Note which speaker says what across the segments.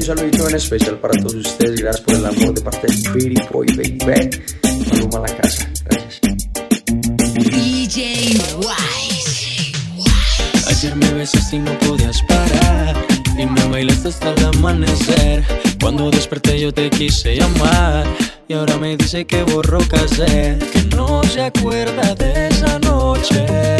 Speaker 1: un saludito en especial para todos ustedes. Gracias por el amor de parte de Pretty Boy Baby. Maluma a la casa. Gracias.
Speaker 2: DJ Wise.
Speaker 3: Ayer me besaste y no podías parar. Y me bailaste hasta el amanecer. Cuando desperté yo te quise llamar. Y ahora me dice que borró casé. Que no se acuerda de esa noche.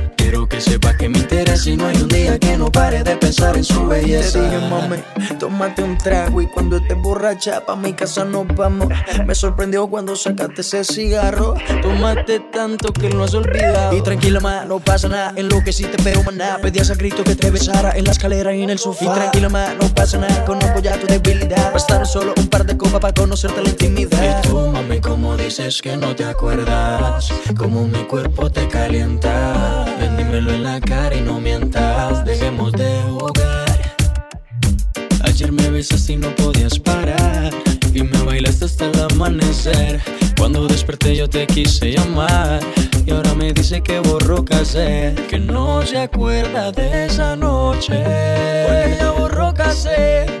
Speaker 3: Quiero que sepa que me interesa y no hay un día que no pare de pensar en su belleza.
Speaker 1: Te dije, mami, tómate un trago y cuando estés borracha pa' mi casa nos vamos. Me sorprendió cuando sacaste ese cigarro. Tomaste tanto que lo has olvidado. Y tranquila, ma, no pasa nada. En lo que sí te pero maná. Pedías a grito que te besara en la escalera y en el sofá. Y tranquila, ma, no pasa nada. Conozco ya tu debilidad. Bastaron solo un par de copas para conocerte la intimidad.
Speaker 3: Y tú, mami, como dices que no te acuerdas, como mi cuerpo te calienta. Dímelo en la cara y no mientas, dejemos de jugar. Ayer me besaste y no podías parar, y me bailaste hasta el amanecer. Cuando desperté yo te quise llamar, y ahora me dice que borró casé, que no se acuerda de esa noche. Porque ella borró casé,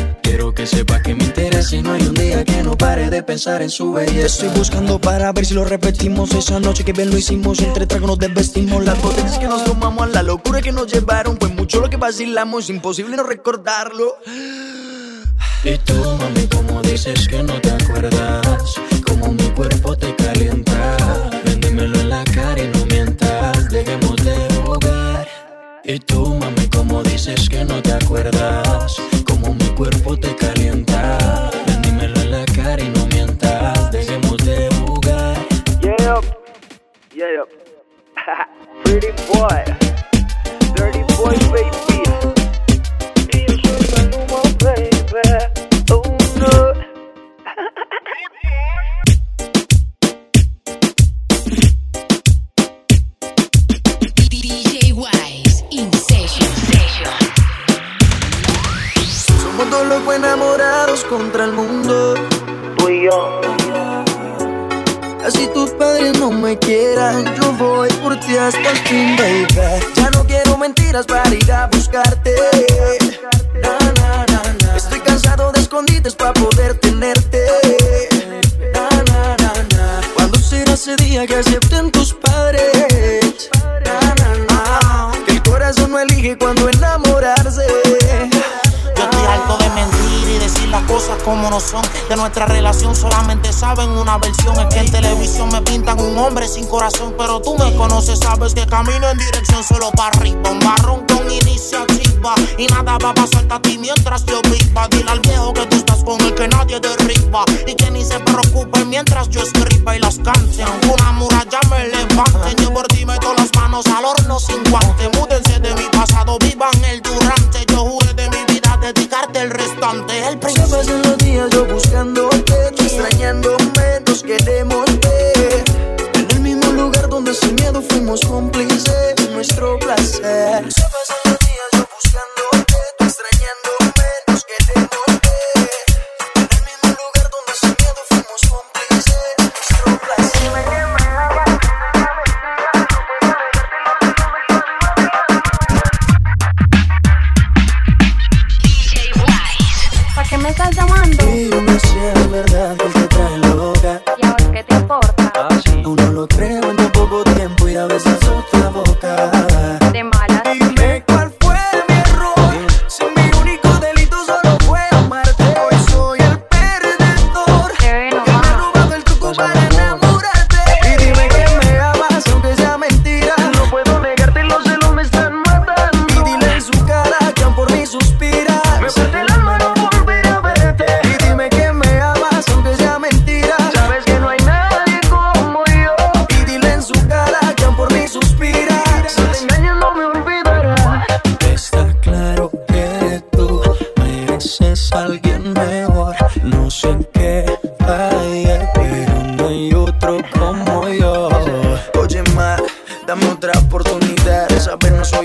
Speaker 3: Quiero que sepa que me interesa y no hay un día que no pare de pensar en su belleza.
Speaker 1: estoy buscando para ver si lo repetimos Esa noche que bien lo hicimos Entre tragos nos desvestimos Las botellas que nos tomamos la locura que nos llevaron Fue mucho lo que vacilamos Imposible no recordarlo
Speaker 3: Y tú, mami, como dices que no te acuerdas, como mi cuerpo te calienta. Ven, dímelo en la cara y no mientas, dejemos de jugar. Y tú, mami, como dices que no te acuerdas, cuerpo te calienta. Ven, dímelo en la cara y no mientas, dejemos de jugar.
Speaker 4: Yeah, yeah. Pretty boy,
Speaker 1: Enamorados Contra el mundo
Speaker 4: Tú y yo.
Speaker 1: Así tus padres no me quieran, yo voy por ti hasta el fin, baby. Ya no quiero mentiras para ir a buscarte. Na, na, na, na. Estoy cansado de escondites para poder tenerte. Na, na, na, na. ¿Cuándo será ese día que acepten tus padres? Na, na, na. Que el corazón no elige cuando
Speaker 5: cosas como no son. De nuestra relación solamente saben una versión. Es que en televisión me pintan un hombre sin corazón. Pero tú me conoces, sabes que camino en dirección solo para arriba. Un barrón con iniciativa. Y nada va a pasarte a ti mientras yo viva. Dile al viejo que tú estás con el que nadie derriba. Y que ni se preocupe mientras yo escriba y las cante. Una muralla me levante. Yo por ti meto las manos al horno sin guante. Múdense de mi pasado, vivan
Speaker 1: buscándote, tú extrañándome, nos queremos ver. En el mismo lugar donde sin miedo fuimos cómplices de nuestro placer.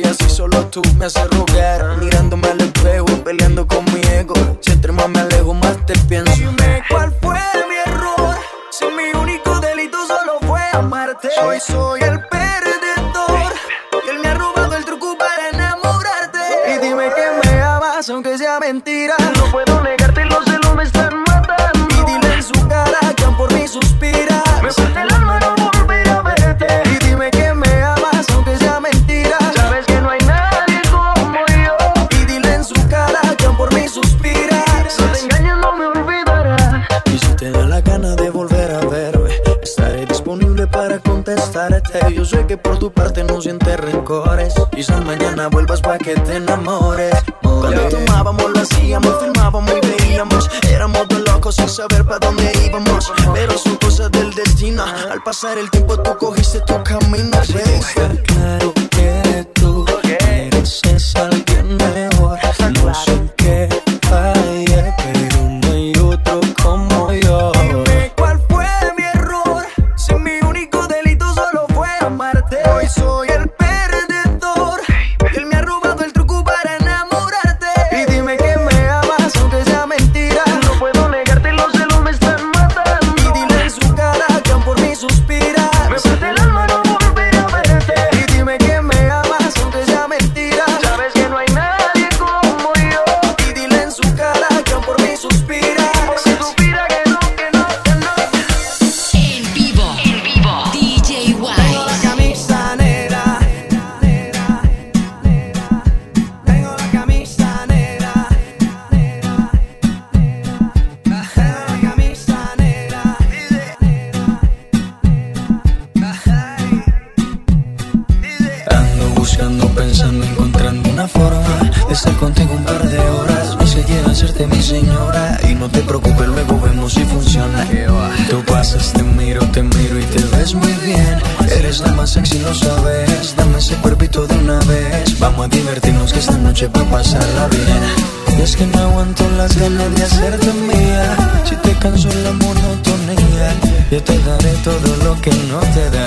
Speaker 1: Así, solo tú me haces rogar. Mirándome al espejo, peleando con mi ego. Si entre más me alejo, más te pienso. Dime cuál fue mi error. Si mi único delito solo fue amarte. Hoy soy el perdedor. Y él me ha robado el truco para enamorarte. Y dime que me amas, aunque sea mentira. Sé que por tu parte no sientes rencores. Quizás mañana vuelvas para que te enamores. Cuando tomábamos, lo hacíamos, filmábamos y veíamos. Éramos dos locos sin saber para dónde íbamos. Pero son cosas del destino. Al pasar el tiempo, tú cogiste tu camino. Claro que pasas, te miro, te miro y te ves muy bien. Eres la más sexy, lo sabes. Dame ese cuerpito de una vez. Vamos a divertirnos que esta noche va a pasarla bien. Y es que no aguanto las ganas de hacerte mía. Si te canso la monotonía, yo te daré todo lo que no te da.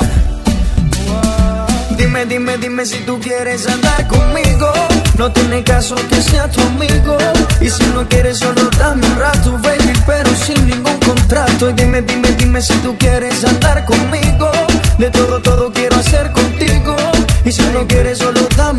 Speaker 1: Dime, dime, dime si tú quieres andar conmigo. No tiene caso que sea tu amigo. Y si no quieres, solo dame un rato, baby, pero sin ningún contrato. Y dime, si tú quieres andar conmigo. De todo, todo quiero hacer contigo. Y si no quieres, solo dame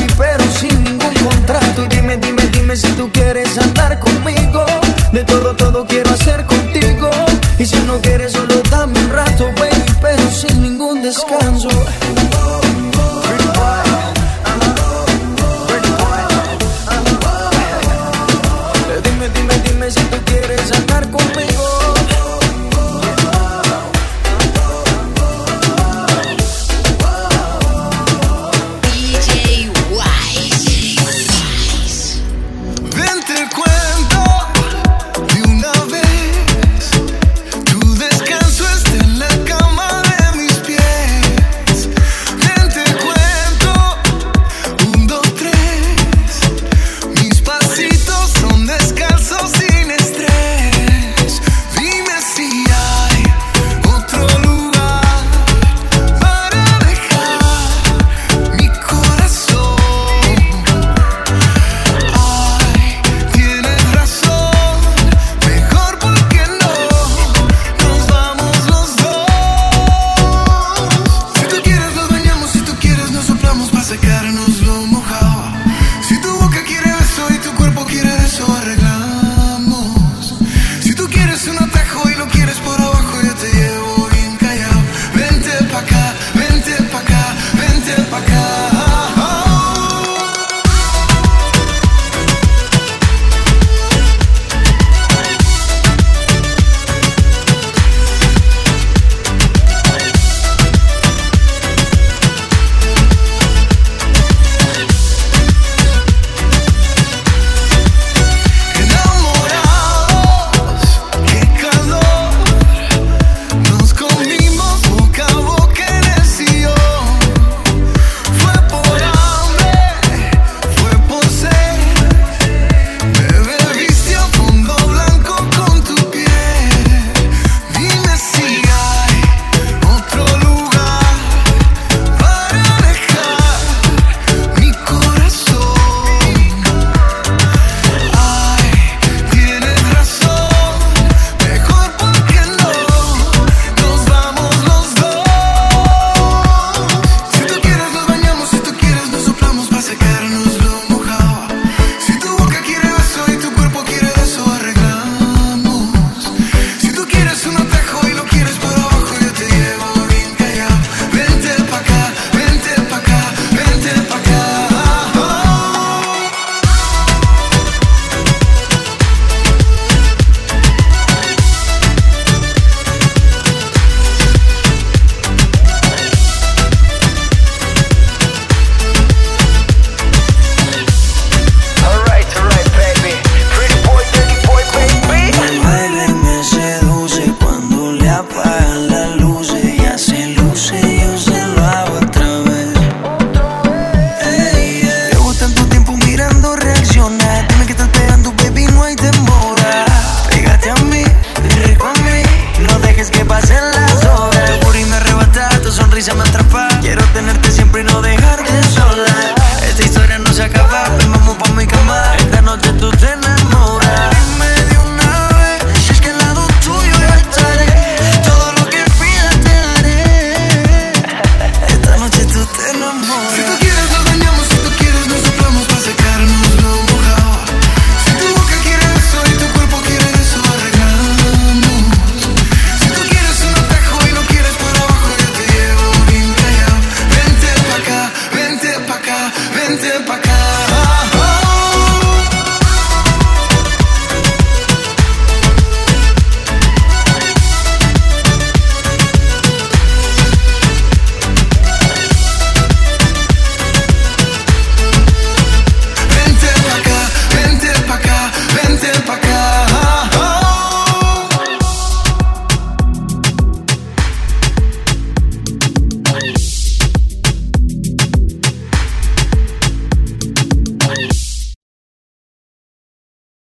Speaker 1: tú quieres andar conmigo. De todo, todo quiero hacer contigo. Y si no quieres, solo dame un rato, baby, pero sin ningún descanso.